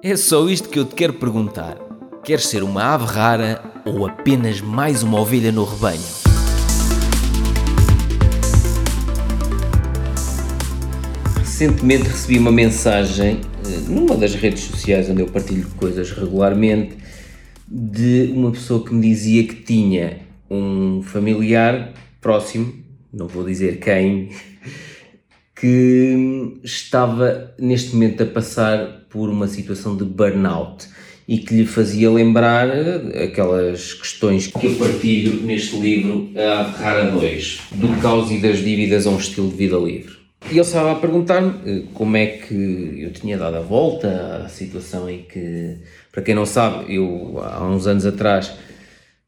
É só isto que eu te quero perguntar. Queres ser uma ave rara ou apenas mais uma ovelha no rebanho? Recentemente recebi uma mensagem eh, numa das redes sociais onde eu partilho coisas regularmente de uma pessoa que me dizia que tinha um familiar próximo, não vou dizer quem, que estava neste momento a passar por uma situação de burnout e que lhe fazia lembrar aquelas questões que eu partilho neste livro, A Rara 2, do caos e das dívidas a um estilo de vida livre. E ele estava a perguntar-me eh, como é que eu tinha dado a volta à situação em que, para quem não sabe, eu há uns anos atrás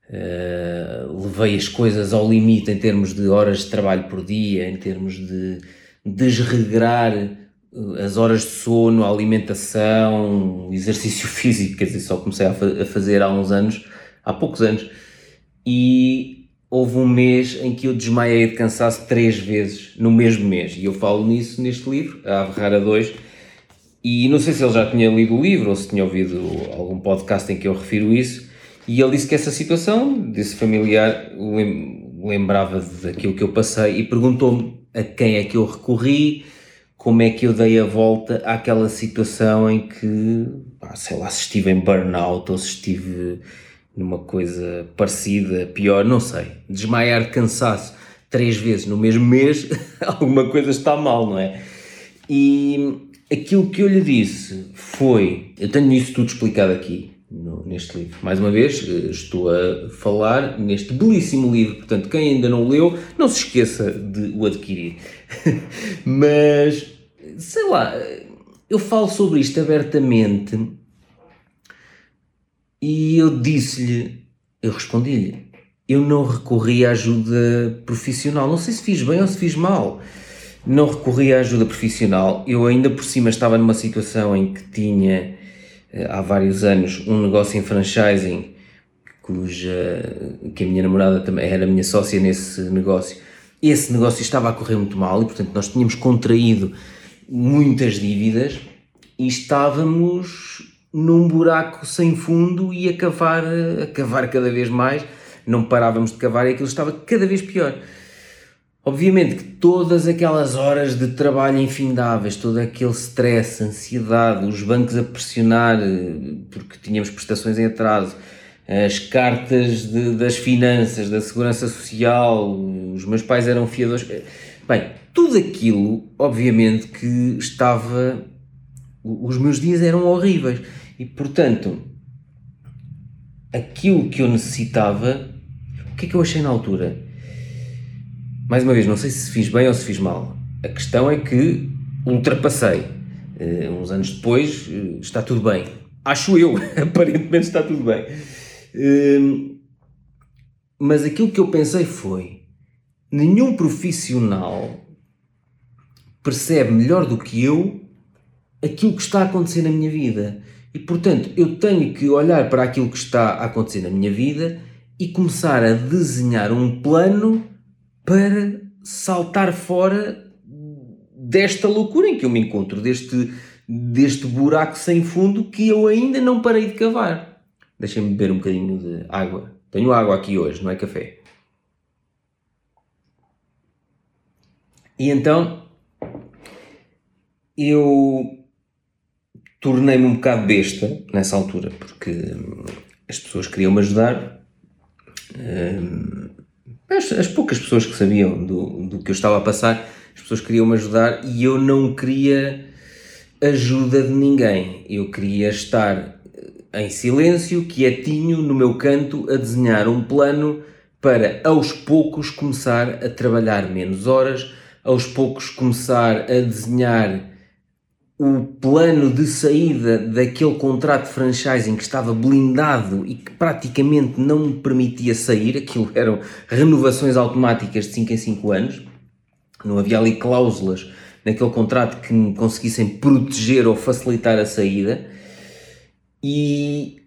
uh, levei as coisas ao limite em termos de horas de trabalho por dia, em termos de desregrar eh, as horas de sono, a alimentação, exercício físico, quer dizer, só comecei a, fa a fazer há uns anos, há poucos anos, e houve um mês em que eu desmaiei de cansaço três vezes no mesmo mês, e eu falo nisso neste livro, A Ave Rara 2, e não sei se ele já tinha lido o livro ou se tinha ouvido algum podcast em que eu refiro isso, e ele disse que essa situação, desse familiar, lembrava daquilo que eu passei e perguntou-me a quem é que eu recorri, como é que eu dei a volta àquela situação em que, sei lá, se estive em burnout ou se estive numa coisa parecida, pior, não sei. Desmaiar de cansaço três vezes no mesmo mês, alguma coisa está mal, não é? E aquilo que eu lhe disse foi: eu tenho isso tudo explicado aqui no, neste livro. Mais uma vez, eh, estou a falar neste belíssimo livro, portanto, quem ainda não leu, não se esqueça de o adquirir. Mas, sei lá, eu falo sobre isto abertamente e eu disse-lhe, eu respondi-lhe, eu não recorri à ajuda profissional. Não sei se fiz bem ou se fiz mal. Não recorri à ajuda profissional. Eu ainda por cima estava numa situação em que tinha eh, há vários anos um negócio em franchising cuja que a minha namorada também era minha sócia nesse negócio. Esse negócio estava a correr muito mal e portanto nós tínhamos contraído muitas dívidas e estávamos num buraco sem fundo e a cavar, a cavar cada vez mais. Não parávamos de cavar e aquilo estava cada vez pior. Obviamente que todas aquelas horas de trabalho infindáveis, todo aquele stress, ansiedade, os bancos a pressionar eh, porque tínhamos prestações em atraso, as cartas de, das finanças, da segurança social, os meus pais eram fiadores. Bem, tudo aquilo, obviamente, que estava. Os meus dias eram horríveis e, portanto, aquilo que eu necessitava. O que é que eu achei na altura? Mais uma vez, não sei se fiz bem ou se fiz mal. A questão é que ultrapassei. Uh, uns anos depois, uh, está tudo bem. Acho eu, aparentemente está tudo bem. Uh, mas aquilo que eu pensei foi: nenhum profissional percebe melhor do que eu aquilo que está a acontecer na minha vida. E portanto, eu tenho que olhar para aquilo que está a acontecer na minha vida e começar a desenhar um plano para saltar fora desta loucura em que eu me encontro, deste, deste buraco sem fundo que eu ainda não parei de cavar. Deixem-me beber um bocadinho de água. Tenho água aqui hoje, não é café. E então eu tornei-me um bocado besta nessa altura, porque as pessoas queriam me ajudar. Hum, as, as, poucas pessoas que sabiam do, do que eu estava a passar, as pessoas queriam me ajudar e eu não queria ajuda de ninguém. Eu queria estar em silêncio, quietinho, no meu canto, a desenhar um plano para aos poucos começar a trabalhar menos horas, aos poucos começar a desenhar o plano de saída daquele contrato de franchising que estava blindado e que praticamente não me permitia sair, aquilo eram renovações automáticas de 5 em 5 anos, não havia ali cláusulas naquele contrato que me conseguissem proteger ou facilitar a saída. E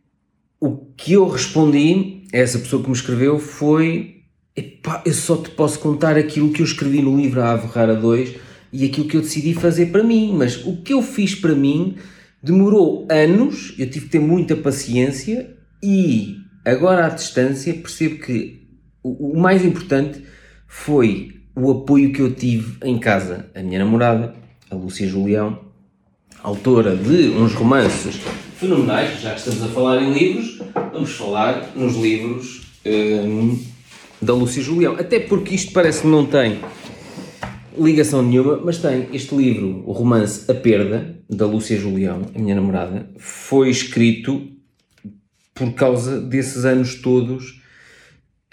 o que eu respondi a essa pessoa que me escreveu foi: eu só te posso contar aquilo que eu escrevi no livro A Ave Rara 2 e aquilo que eu decidi fazer para mim. Mas o que eu fiz para mim Demorou anos, eu tive que ter muita paciência e agora à distância percebo que o, o mais importante foi o apoio que eu tive em casa. A minha namorada, a Lúcia Julião, autora de uns romances fenomenais, já que estamos a falar em livros, vamos falar nos livros hum, da Lúcia Julião. Até porque isto parece que não tem ligação nenhuma, mas tem este livro, o romance A Perda, da Lúcia Julião, a minha namorada, foi escrito por causa desses anos todos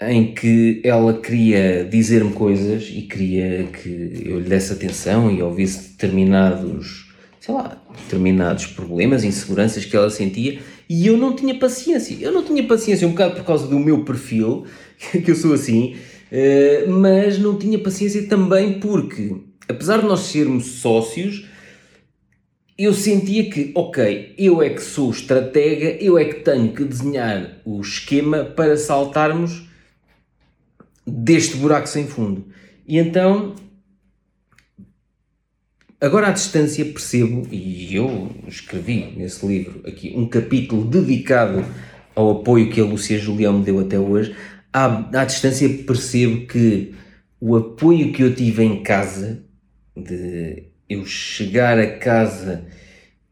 em que ela queria dizer-me coisas e queria que eu lhe desse atenção e ouvisse determinados, sei lá, determinados problemas, inseguranças que ela sentia e eu não tinha paciência. Eu não tinha paciência um bocado por causa do meu perfil, que eu sou assim, eh, mas não tinha paciência também porque, apesar de nós sermos sócios, eu sentia que, ok, eu é que sou estratega, eu é que tenho que desenhar o esquema para saltarmos deste buraco sem fundo. E então, agora à distância percebo, e eu escrevi nesse livro aqui um capítulo dedicado ao apoio que a Lúcia Julião me deu até hoje, à, à distância percebo que o apoio que eu tive em casa, de eu chegar a casa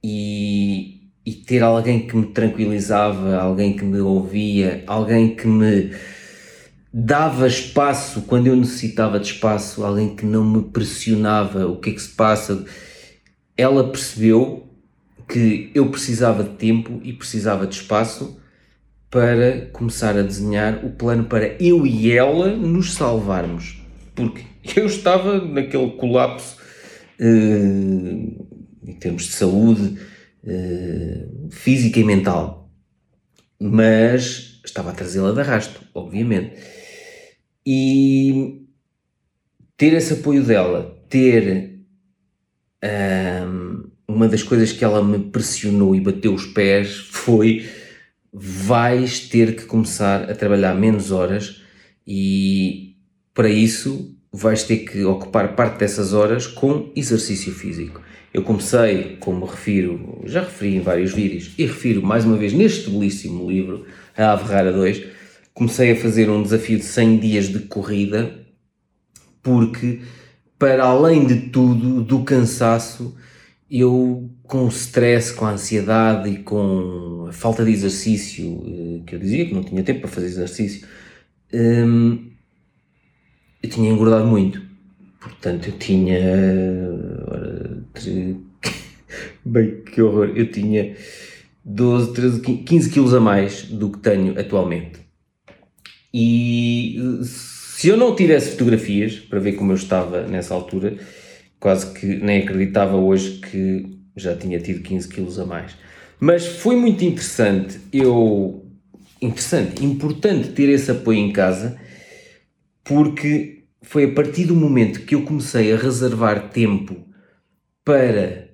e, e ter alguém que me tranquilizava, alguém que me ouvia, alguém que me dava espaço quando eu necessitava de espaço, alguém que não me pressionava, o que é que se passa. Ela percebeu que eu precisava de tempo e precisava de espaço para começar a desenhar o plano para eu e ela nos salvarmos. Porque eu estava naquele colapso uh, em termos de saúde uh, física e mental, mas estava a trazê-la de arrasto, obviamente. E ter esse apoio dela, ter ehm, uma das coisas que ela me pressionou e bateu os pés foi vais ter que começar a trabalhar menos horas e para isso vais ter que ocupar parte dessas horas com exercício físico. Eu comecei, como refiro, já referi em vários vídeos e refiro mais uma vez neste belíssimo livro, A Ave Rara 2, comecei a fazer um desafio de 100 dias de corrida porque, para além de tudo, do cansaço, eu com o stress, com a ansiedade e com a falta de exercício, eh, que eu dizia que não tinha tempo para fazer exercício, hum, eu tinha engordado muito. Portanto, eu tinha. Bem, que horror! Eu tinha 12, 13, 15 quilos a mais do que tenho atualmente. E se eu não tivesse fotografias para ver como eu estava nessa altura, quase que nem acreditava hoje que já tinha tido 15 quilos a mais. Mas foi muito interessante, eu interessante, importante ter esse apoio em casa, porque foi a partir do momento que eu comecei a reservar tempo para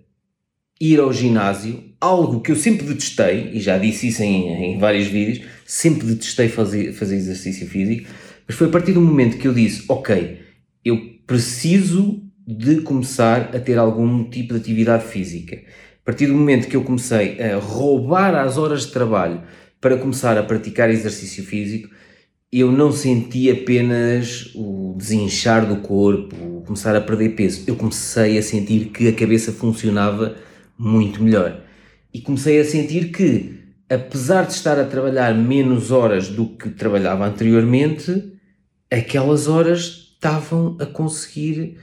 ir ao ginásio, algo que eu sempre detestei, e já disse isso em, em vários vídeos, sempre detestei fazer, fazer exercício físico, mas foi a partir do momento que eu disse, ok, eu preciso de começar a ter algum tipo de atividade física. A partir do momento que eu comecei a roubar as horas de trabalho para começar a praticar exercício físico, eu não senti apenas o desinchar do corpo, começar a perder peso. Eu comecei a sentir que a cabeça funcionava muito melhor. E comecei a sentir que, apesar de estar a trabalhar menos horas do que trabalhava anteriormente, aquelas horas estavam a conseguir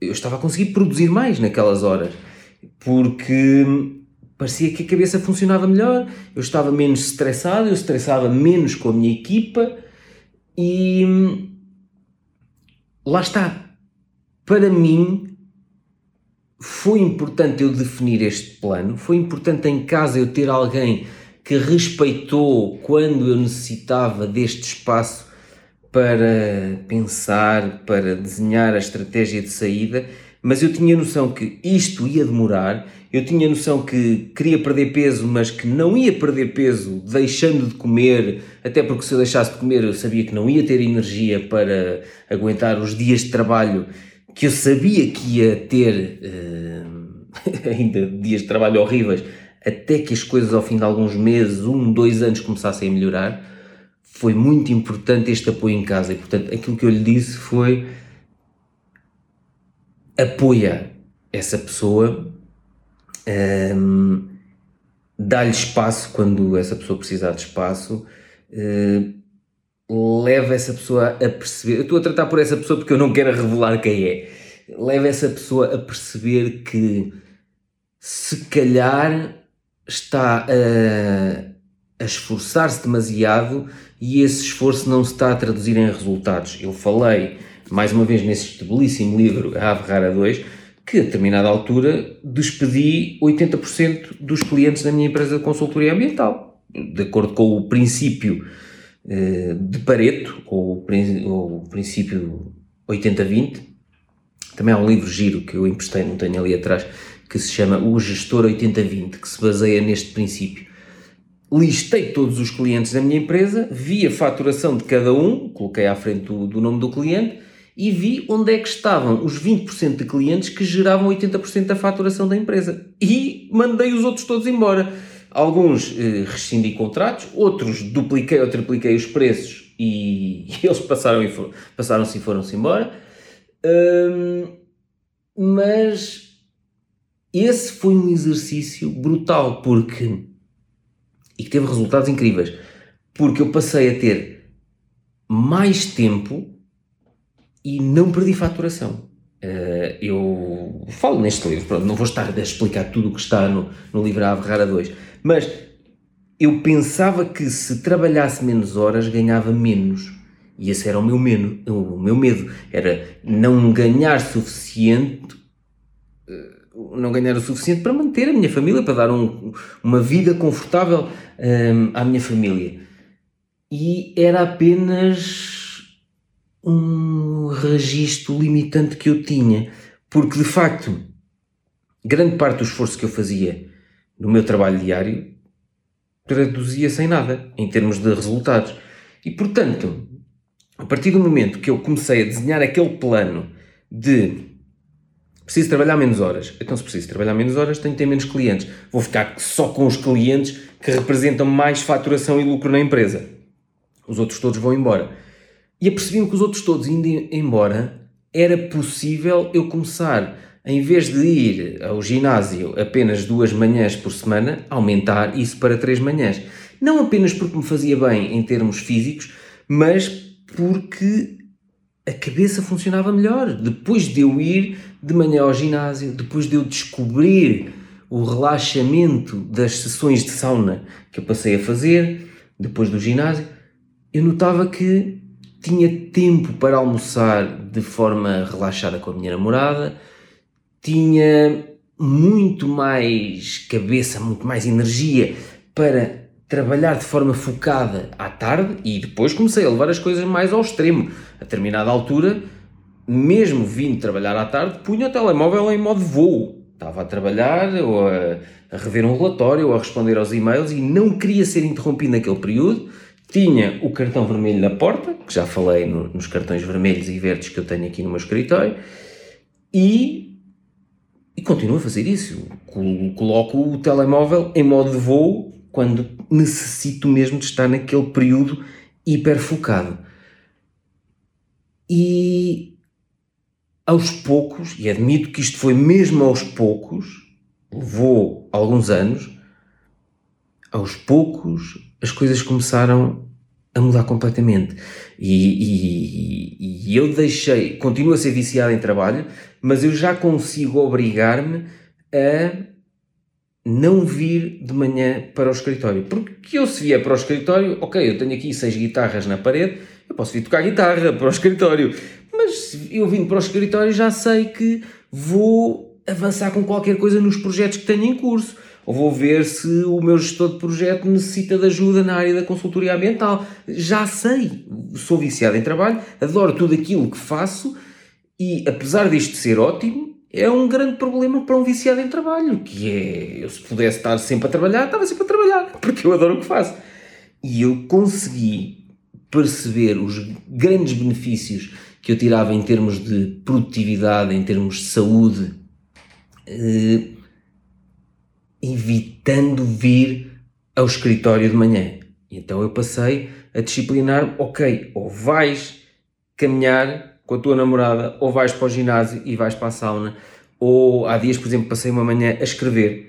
eu estava a conseguir produzir mais naquelas horas, porque parecia que a cabeça funcionava melhor, eu estava menos estressado, eu estressava menos com a minha equipa e lá está. Para mim foi importante eu definir este plano, foi importante em casa eu ter alguém que respeitou quando eu necessitava deste espaço para pensar, para desenhar a estratégia de saída, mas eu tinha noção que isto ia demorar, eu tinha noção que queria perder peso, mas que não ia perder peso deixando de comer, até porque se eu deixasse de comer eu sabia que não ia ter energia para aguentar os dias de trabalho que eu sabia que ia ter, uh, ainda dias de trabalho horríveis, até que as coisas ao fim de alguns meses, um, dois anos começassem a melhorar, foi muito importante este apoio em casa e portanto aquilo que eu lhe disse foi apoia essa pessoa, um, dá-lhe espaço quando essa pessoa precisar de espaço, uh, leva essa pessoa a perceber. Eu estou a tratar por essa pessoa porque eu não quero revelar quem é. Leva essa pessoa a perceber que se calhar está a, a esforçar-se demasiado e esse esforço não se está a traduzir em resultados. Eu falei, mais uma vez, nesse belíssimo livro, A Ave Rara 2, que a determinada altura despedi 80% dos clientes da minha empresa de consultoria ambiental, de acordo com o princípio eh, de Pareto, ou o princípio 80-20. Também há um livro giro que eu emprestei, não tenho ali atrás, que se chama O Gestor 80-20, que se baseia neste princípio. Listei todos os clientes da minha empresa, vi a faturação de cada um, coloquei à frente do, do nome do cliente e vi onde é que estavam os 20% de clientes que geravam 80% da faturação da empresa. E mandei os outros todos embora. Alguns eh, rescindi contratos, outros dupliquei ou tripliquei os preços e, e eles passaram-se e, passaram e foram-se embora. Hum, mas esse foi um exercício brutal porque e que teve resultados incríveis porque eu passei a ter mais tempo e não perdi faturação. Uh, eu falo neste livro, pronto, não vou estar a explicar tudo o que está no, no livro Ave Rara 2, mas eu pensava que se trabalhasse menos horas ganhava menos. E esse era o meu medo, o meu medo era não ganhar suficiente não ganhar o suficiente para manter a minha família, para dar um, uma vida confortável um, à minha família. E era apenas um registro limitante que eu tinha, porque de facto, grande parte do esforço que eu fazia no meu trabalho diário traduzia-se nada, em termos de resultados. E portanto, a partir do momento que eu comecei a desenhar aquele plano de Preciso trabalhar menos horas. Então, se preciso trabalhar menos horas, tenho que ter menos clientes. Vou ficar só com os clientes que representam mais faturação e lucro na empresa. Os outros todos vão embora. E apercebi-me que os outros todos indo embora, era possível eu começar, em vez de ir ao ginásio apenas duas manhãs por semana, aumentar isso para três manhãs. Não apenas porque me fazia bem em termos físicos, mas porque a cabeça funcionava melhor. Depois de eu ir de manhã ao ginásio, depois de eu descobrir o relaxamento das sessões de sauna que eu passei a fazer, depois do ginásio, eu notava que tinha tempo para almoçar de forma relaxada com a minha namorada, tinha muito mais cabeça, muito mais energia para trabalhar de forma focada à tarde e depois comecei a levar as coisas mais ao extremo. A determinada altura, mesmo vindo trabalhar à tarde, punha o telemóvel em modo voo. Estava a trabalhar ou a, a rever um relatório ou a responder aos e-mails e não queria ser interrompido naquele período. Tinha o cartão vermelho na porta, que já falei no, nos cartões vermelhos e verdes que eu tenho aqui no meu escritório, e, e continuo a fazer isso. Coloco o telemóvel em modo de voo quando necessito mesmo de estar naquele período hiper focado. E aos poucos, e admito que isto foi mesmo aos poucos, levou alguns anos, aos poucos as coisas começaram a mudar completamente. E, e, e, eu deixei, continuo a ser viciado em trabalho, mas eu já consigo obrigar-me a não vir de manhã para o escritório. Porque eu se vier para o escritório, ok, eu tenho aqui seis guitarras na parede, eu posso vir tocar guitarra para o escritório. Mas eu vindo para o escritório já sei que vou avançar com qualquer coisa nos projetos que tenho em curso. Ou vou ver se o meu gestor de projeto necessita de ajuda na área da consultoria ambiental. Já sei, sou viciado em trabalho, adoro tudo aquilo que faço e apesar disto ser ótimo, é um grande problema para um viciado em trabalho, que é, eu se pudesse estar sempre a trabalhar, estava sempre a trabalhar, porque eu adoro o que faço. E eu consegui perceber os grandes benefícios que eu tirava em termos de produtividade, em termos de saúde, eh, evitando vir ao escritório de manhã. Então eu passei a disciplinar, ok, ou vais caminhar com a tua namorada, ou vais para o ginásio e vais para a sauna, ou há dias, por exemplo, passei uma manhã a escrever.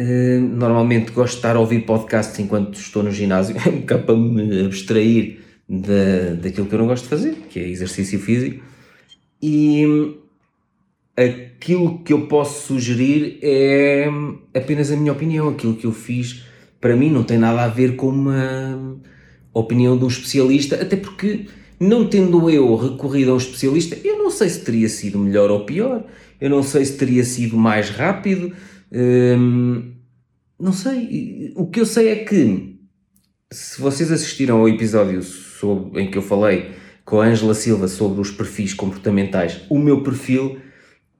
Uh, normalmente gosto de estar a ouvir podcasts enquanto estou no ginásio, é um bocado para me abstrair da, daquilo que eu não gosto de fazer, que é exercício físico. E aquilo que eu posso sugerir é apenas a minha opinião, aquilo que eu fiz para mim não tem nada a ver com uma opinião de um especialista, até porque não tendo eu recorrido a um especialista, eu não sei se teria sido melhor ou pior, eu não sei se teria sido mais rápido, hum, não sei. O que eu sei é que se vocês assistiram ao episódio sobre, em que eu falei com a Angela Silva sobre os perfis comportamentais, o meu perfil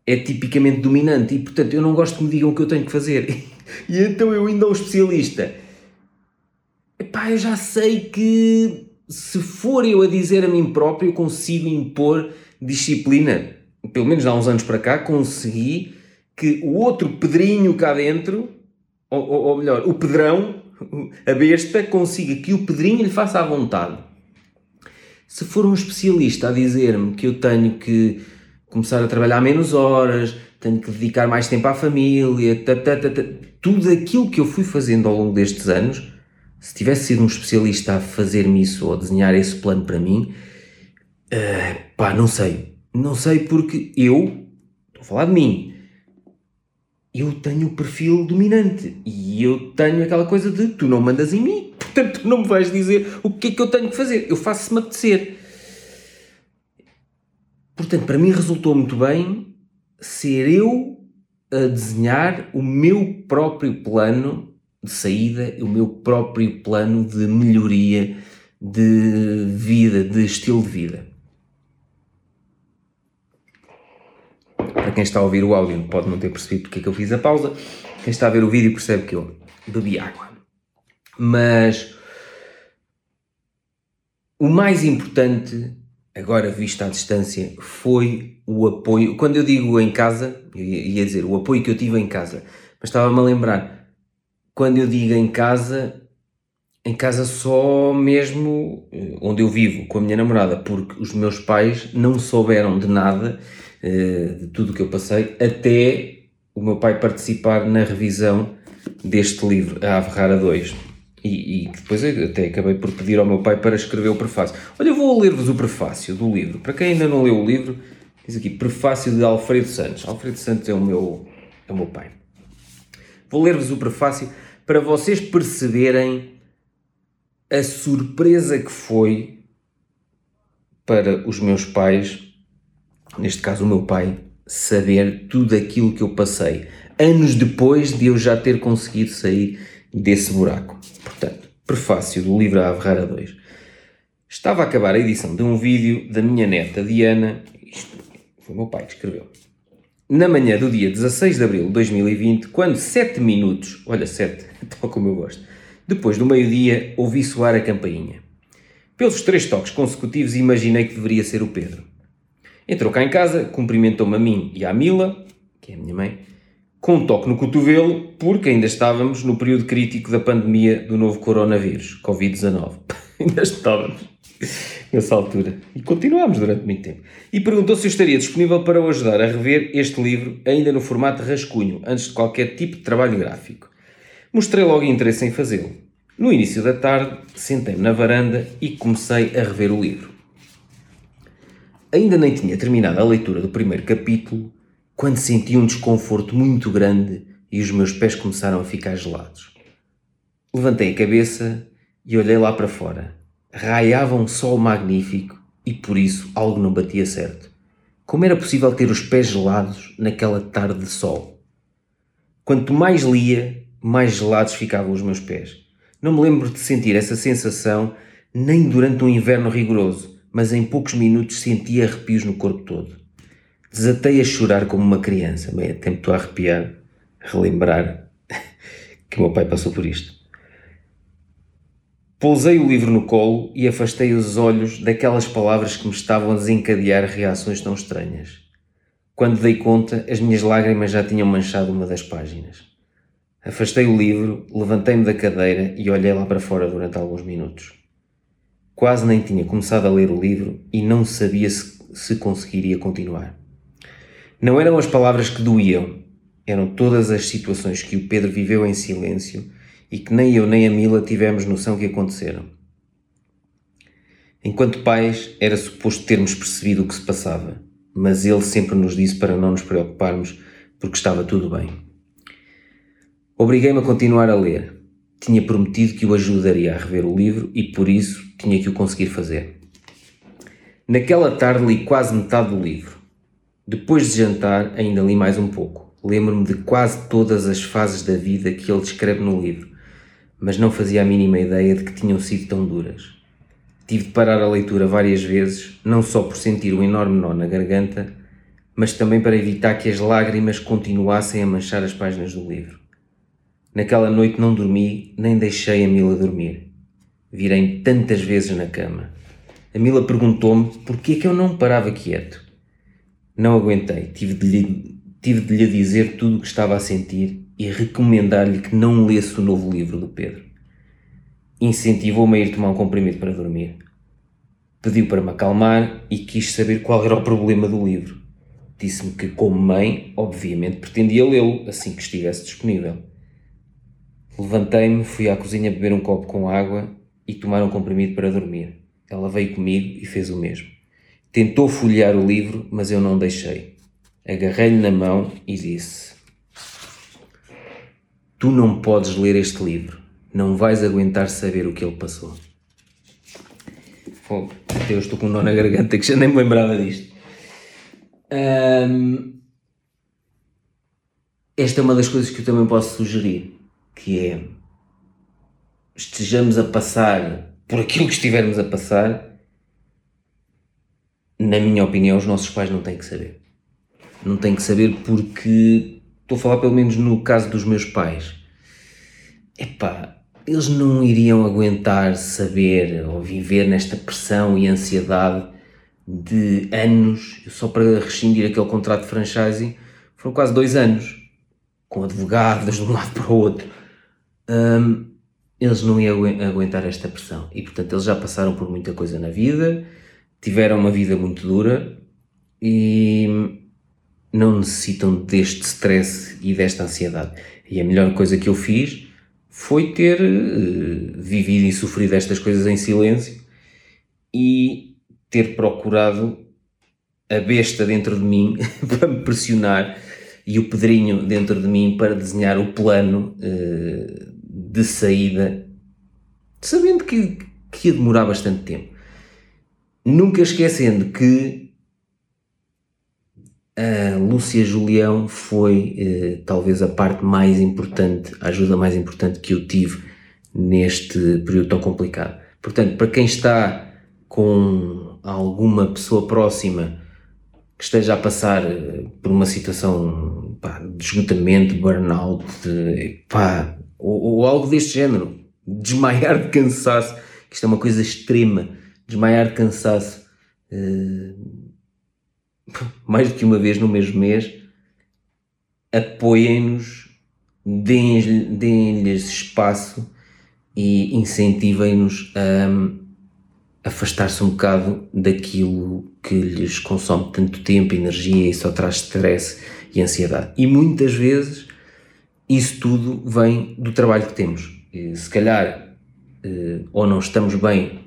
é tipicamente dominante e, portanto, eu não gosto que me digam o que eu tenho que fazer. e então eu indo ao especialista, epá, eu já sei que se for eu a dizer a mim próprio, eu consigo impor disciplina. Pelo menos há uns anos para cá, consegui que o outro pedrinho cá dentro, ou, ou, ou melhor, o pedrão, a besta, consiga que o pedrinho lhe faça à vontade. Se for um especialista a dizer-me que eu tenho que começar a trabalhar menos horas, tenho que dedicar mais tempo à família, tudo aquilo que eu fui fazendo ao longo destes anos, se tivesse sido um especialista a fazer-me isso ou a desenhar esse plano para mim, uh, pá, não sei. Não sei porque eu, estou a falar de mim, eu tenho o perfil dominante e eu tenho aquela coisa de tu não mandas em mim, portanto tu não me vais dizer o que é que eu tenho que fazer, eu faço se me apetecer. Portanto, para mim resultou muito bem ser eu a desenhar o meu próprio plano de saída, o meu próprio plano de melhoria de vida, de estilo de vida. Para quem está a ouvir o áudio pode não ter percebido porque é que eu fiz a pausa. Quem está a ver o vídeo percebe que eu bebi água. Mas o mais importante agora visto à distância, foi o apoio. Quando eu digo em casa, eu ia dizer o apoio que eu tive em casa, mas estava-me a lembrar, quando eu digo em casa, em casa só mesmo eh, onde eu vivo com a minha namorada, porque os meus pais não souberam de nada, de tudo o que eu passei, até o meu pai participar na revisão deste livro, A Ave Rara 2 e, e depois até acabei por pedir ao meu pai para escrever o prefácio. Olha, eu vou ler-vos o prefácio do livro. Para quem ainda não leu o livro, diz aqui, prefácio de Alfredo Santos. Alfredo Santos é o meu, é o meu pai. Vou ler-vos o prefácio para vocês perceberem a surpresa que foi para os meus pais, neste caso o meu pai, saber tudo aquilo que eu passei, anos depois de eu já ter conseguido sair desse buraco. Portanto, prefácio do livro A Rara 2. Estava a acabar a edição de um vídeo da minha neta Diana, isto foi o meu pai que escreveu, na manhã do dia 16 de abril de 2020, quando 7 minutos, olha 7, tal como eu gosto, depois do meio-dia, ouvi soar a campainha. Pelos três toques consecutivos, imaginei que deveria ser o Pedro. Entrou cá em casa, cumprimentou-me a mim e à Mila, que é a minha mãe, com um toque no cotovelo, porque ainda estávamos no período crítico da pandemia do novo coronavírus, Covid-19. ainda estávamos nessa altura. E continuámos durante muito tempo. E perguntou se eu estaria disponível para o ajudar a rever este livro, ainda no formato rascunho, antes de qualquer tipo de trabalho gráfico. Mostrei logo interesse em fazê-lo. No início da tarde, sentei-me na varanda e comecei a rever o livro. Ainda nem tinha terminado a leitura do primeiro capítulo quando senti um desconforto muito grande e os meus pés começaram a ficar gelados. Levantei a cabeça e olhei lá para fora. Raiava um sol magnífico e por isso algo não batia certo. Como era possível ter os pés gelados naquela tarde de sol? Quanto mais lia, mais gelados ficavam os meus pés. Não me lembro de sentir essa sensação nem durante um inverno rigoroso, mas em poucos minutos senti arrepios no corpo todo. Desatei a chorar como uma criança. Bem, me estou a arrepiar, relembrar que o meu pai passou por isto. Pousei o livro no colo e afastei os olhos daquelas palavras que me estavam a desencadear reações tão estranhas. Quando dei conta, as minhas lágrimas já tinham manchado uma das páginas. Afastei o livro, levantei-me da cadeira e olhei lá para fora durante alguns minutos. Quase nem tinha começado a ler o livro e não sabia se, se conseguiria continuar. Não eram as palavras que doíam, eram todas as situações que o Pedro viveu em silêncio e que nem eu nem a Mila tivemos noção que aconteceram. Enquanto pais, era suposto termos percebido o que se passava, mas ele sempre nos disse para não nos preocuparmos porque estava tudo bem. Obriguei-me a continuar a ler. Tinha prometido que o ajudaria a rever o livro e por isso tinha que o conseguir fazer. Naquela tarde li quase metade do livro. Depois de jantar, ainda li mais um pouco. Lembro-me de quase todas as fases da vida que ele descreve no livro, mas não fazia a mínima ideia de que tinham sido tão duras. Tive de parar a leitura várias vezes, não só por sentir um enorme nó na garganta, mas também para evitar que as lágrimas continuassem a manchar as páginas do livro. Naquela noite não dormi, nem deixei a Mila dormir. Virei tantas vezes na cama. A Mila perguntou-me por que é que eu não parava quieto. Não aguentei, tive de lhe, tive de lhe dizer tudo o que estava a sentir e recomendar-lhe que não lesse o novo livro do Pedro. Incentivou-me a ir tomar um comprimido para dormir. Pediu para me acalmar e quis saber qual era o problema do livro. Disse-me que, como mãe, obviamente pretendia lê-lo assim que estivesse disponível. Levantei-me, fui à cozinha beber um copo com água e tomar um comprimido para dormir. Ela veio comigo e fez o mesmo. Tentou folhear o livro, mas eu não deixei. Agarrei-lhe na mão e disse: Tu não podes ler este livro. Não vais aguentar saber o que ele passou. Fogo, até eu estou com um nó na garganta que já nem me lembrava disto. Esta é uma das coisas que eu também posso sugerir, que é estejamos a passar por aquilo que estivermos a passar, na minha opinião, os nossos pais não têm que saber. Não têm que saber porque estou a falar pelo menos no caso dos meus pais. Epá, eles não iriam aguentar saber ou viver nesta pressão e ansiedade de anos, só para rescindir aquele contrato de franchising, foram quase dois anos, com advogados de um lado para o outro. Um, eles não iam aguentar esta pressão e, portanto, eles já passaram por muita coisa na vida, tiveram uma vida muito dura e não necessitam deste stress e desta ansiedade. E a melhor coisa que eu fiz foi ter uh, vivido e sofrido estas coisas em silêncio e ter procurado a besta dentro de mim para me pressionar e o pedrinho dentro de mim para desenhar o plano uh, de saída, sabendo que, que ia demorar bastante tempo. Nunca esquecendo que a Lúcia Julião foi uh, talvez a parte mais importante, a ajuda mais importante que eu tive neste período tão complicado. Portanto, para quem está com alguma pessoa próxima que esteja a passar eh, por uma situação pá, de esgotamento, burnout, de, pá, ou, ou, algo deste género, desmaiar de cansaço, que isto é uma coisa extrema, desmaiar de cansaço, uh, mais do que uma vez no mesmo mês, apoiem-nos, deem-lhes deem espaço e incentivem-nos a afastar-se um bocado daquilo que lhes consome tanto tempo, energia e só traz stress e ansiedade. E muitas vezes isso tudo vem do trabalho que temos. Se calhar eh, ou não estamos bem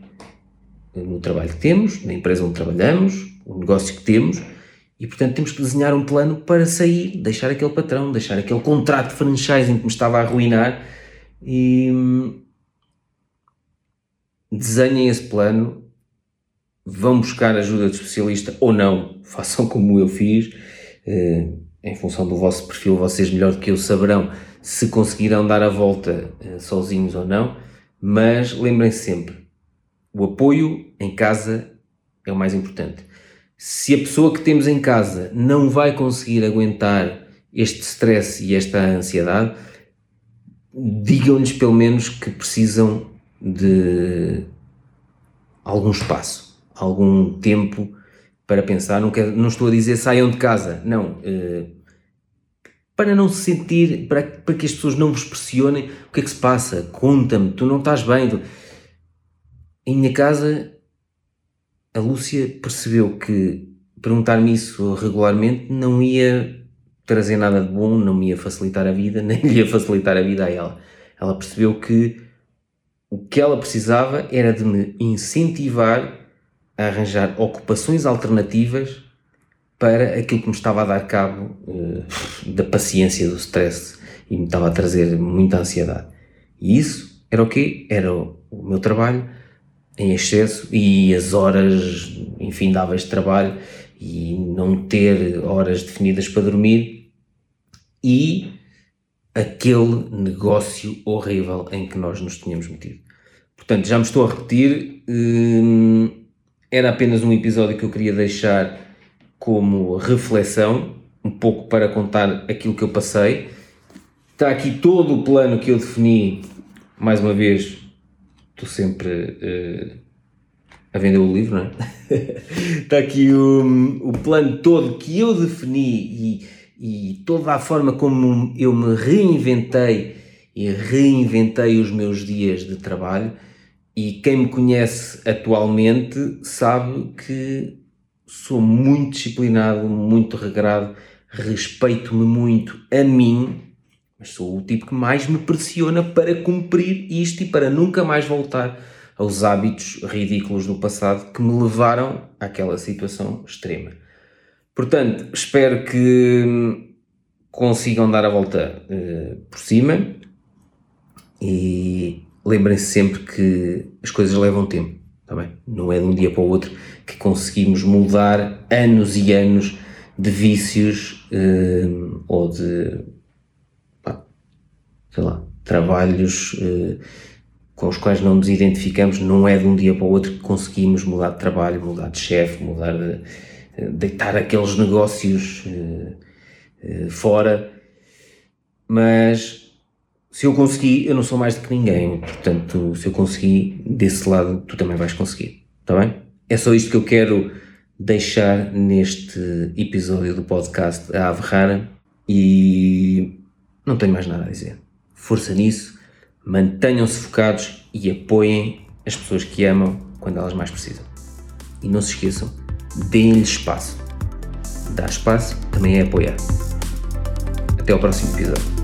no trabalho que temos, na empresa onde trabalhamos, o negócio que temos, e portanto temos que desenhar um plano para sair, deixar aquele patrão, deixar aquele contrato de franchising que me estava a arruinar e hum, desenhem esse plano, vão buscar ajuda de especialista ou não, façam como eu fiz, eh, em função do vosso perfil, vocês melhor do que eu saberão se conseguirão dar a volta eh, sozinhos ou não, mas lembrem-se sempre, o apoio em casa é o mais importante. Se a pessoa que temos em casa não vai conseguir aguentar este stress e esta ansiedade, digam-lhes pelo menos que precisam de algum espaço, algum tempo para pensar. Não, não estou a dizer saiam de casa, não. Uh, para não se sentir, para, para que as pessoas não vos pressionem. O que é que se passa? Conta-me, tu não estás bem. Tu... Em minha casa, a Lúcia percebeu que perguntar-me isso regularmente não ia trazer nada de bom, não me ia facilitar a vida, nem ia facilitar a vida a ela. Ela percebeu que o que ela precisava era de me incentivar a arranjar ocupações alternativas para aquilo que me estava a dar cabo uh, da paciência, do stress e me estava a trazer muita ansiedade. E isso era o quê? Era o, meu trabalho em excesso e as horas infindáveis de trabalho e não ter horas definidas para dormir e aquele negócio horrível em que nós nos tínhamos metido. Portanto, já me estou a repetir, hum, era apenas um episódio que eu queria deixar como reflexão, um pouco para contar aquilo que eu passei. Está aqui todo o plano que eu defini, mais uma vez, estou sempre uh, a vender o livro, não é? Está aqui o, o plano todo que eu defini e, e toda a forma como eu me reinventei e reinventei os meus dias de trabalho. E quem me conhece atualmente sabe que sou muito disciplinado, muito regrado, respeito-me muito a mim, mas sou o tipo que mais me pressiona para cumprir isto e para nunca mais voltar aos hábitos ridículos do passado que me levaram àquela situação extrema. Portanto, espero que consigam dar a volta uh, por cima e lembrem-se sempre que as coisas levam tempo, tá bem? Não é de um dia para o outro que conseguimos mudar anos e anos de vícios uh, ou de, pá, sei lá, trabalhos uh, com os quais não nos identificamos, não é de um dia para o outro que conseguimos mudar de trabalho, mudar de chefe, mudar de, eh, deitar aqueles negócios uh, fora. Mas se eu consegui, eu não sou mais do que ninguém. Portanto, se eu consegui, desse lado, tu também vais conseguir. Está bem? É só isto que eu quero deixar neste episódio do podcast A Ave Rara e não tenho mais nada a dizer. Força nisso mantenham-se focados e apoiem as pessoas que amam quando elas mais precisam. E não se esqueçam, deem-lhes espaço. Dar espaço também é apoiar. Até ao próximo episódio.